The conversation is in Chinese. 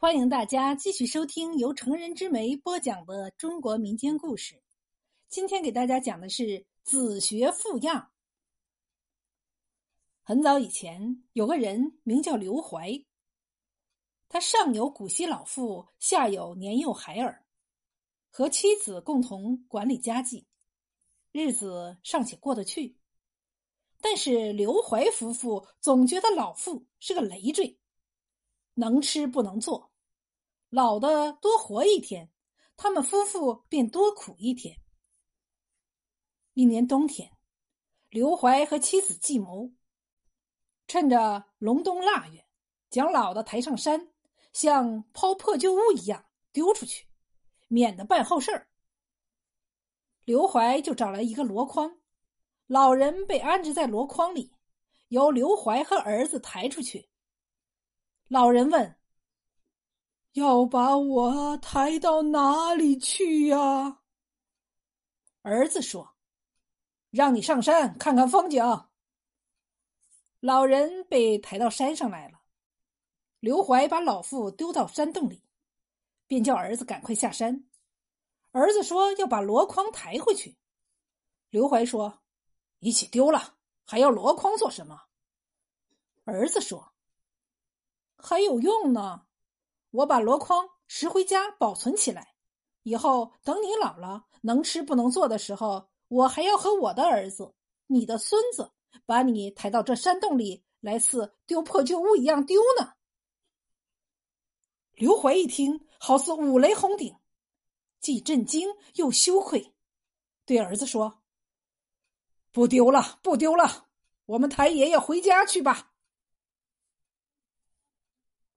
欢迎大家继续收听由成人之美播讲的中国民间故事。今天给大家讲的是子学富样。很早以前，有个人名叫刘怀，他上有古稀老妇，下有年幼孩儿，和妻子共同管理家计，日子尚且过得去。但是刘怀夫妇总觉得老妇是个累赘，能吃不能做，老的多活一天，他们夫妇便多苦一天。一年冬天，刘怀和妻子计谋，趁着隆冬腊月，将老的抬上山，像抛破旧物一样丢出去，免得办后事儿。刘怀就找来一个箩筐。老人被安置在箩筐里，由刘怀和儿子抬出去。老人问：“要把我抬到哪里去呀？”儿子说：“让你上山看看风景。”老人被抬到山上来了。刘怀把老妇丢到山洞里，便叫儿子赶快下山。儿子说要把箩筐抬回去。刘怀说。一起丢了，还要箩筐做什么？儿子说：“还有用呢，我把箩筐拾回家保存起来，以后等你老了能吃不能做的时候，我还要和我的儿子、你的孙子把你抬到这山洞里来，似丢破旧物一样丢呢。”刘怀一听，好似五雷轰顶，既震惊又羞愧，对儿子说。不丢了，不丢了，我们抬爷爷回家去吧。